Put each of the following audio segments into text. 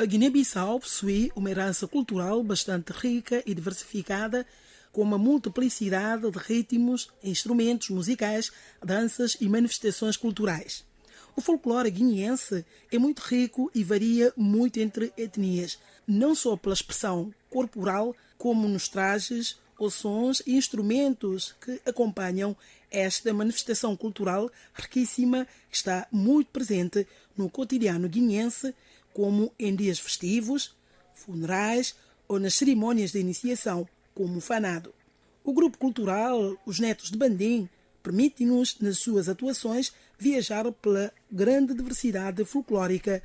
A Guiné-Bissau possui uma herança cultural bastante rica e diversificada, com uma multiplicidade de ritmos, instrumentos musicais, danças e manifestações culturais. O folclore guineense é muito rico e varia muito entre etnias, não só pela expressão corporal, como nos trajes, os sons e instrumentos que acompanham esta manifestação cultural riquíssima que está muito presente no cotidiano guineense, como em dias festivos, funerais ou nas cerimônias de iniciação, como o fanado. O grupo cultural Os Netos de Bandim permite-nos, nas suas atuações, viajar pela grande diversidade folclórica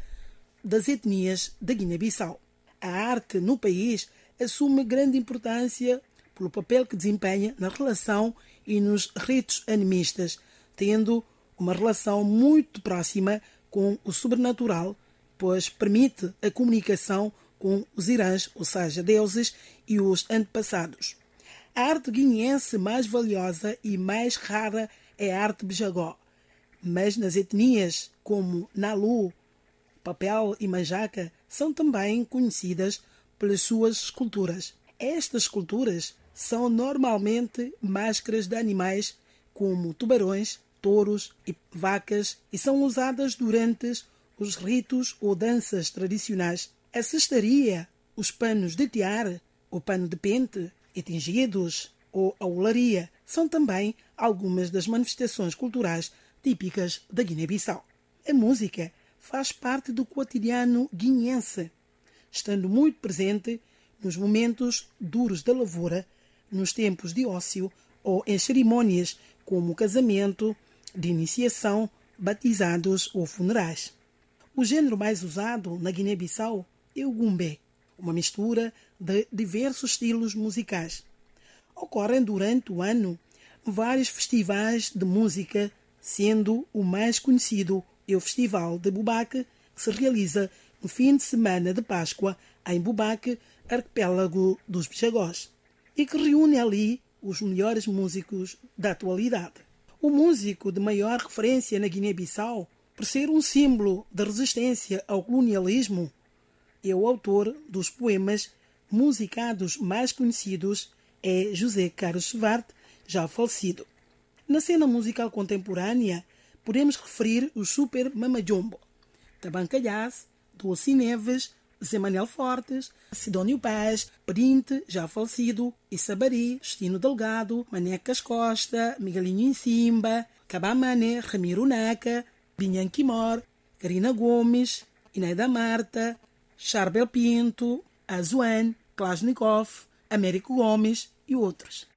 das etnias da Guiné-Bissau. A arte no país assume grande importância pelo papel que desempenha na relação e nos ritos animistas, tendo uma relação muito próxima com o sobrenatural, pois permite a comunicação com os irãs, ou seja, deuses e os antepassados. A arte guineense mais valiosa e mais rara é a arte bijagó, mas nas etnias como Nalu, Papel e Manjaca são também conhecidas pelas suas esculturas. Estas esculturas são normalmente máscaras de animais como tubarões, touros e vacas e são usadas durante os ritos ou danças tradicionais. A cestaria, os panos de tiar, o pano de pente e tingidos ou a olaria são também algumas das manifestações culturais típicas da Guiné-Bissau. A música faz parte do cotidiano guineense, estando muito presente nos momentos duros da lavoura nos tempos de ócio ou em cerimônias como casamento, de iniciação, batizados ou funerais. O gênero mais usado na Guiné-Bissau é o gumbé, uma mistura de diversos estilos musicais. Ocorrem durante o ano vários festivais de música, sendo o mais conhecido é o Festival de Bubaque, que se realiza no fim de semana de Páscoa em Bubaque, arquipélago dos Bichagós e que reúne ali os melhores músicos da atualidade. O músico de maior referência na Guiné-Bissau, por ser um símbolo da resistência ao colonialismo, é o autor dos poemas musicados mais conhecidos é José Carlos Svart, já falecido. Na cena musical contemporânea, podemos referir o Super Mamajombo, Tabancalhas, Dulce Neves, Zé Manuel Fortes, Sidónio Paz, Printe, já falecido, Issabari, Justino Delgado, Manecas Costa, Miguelinho Insimba, Cabamane, Ramiro Naka, Binhan Quimor, Karina Gomes, Ineida Marta, Charbel Pinto, Azuan, Klasnikov, Américo Gomes e outros.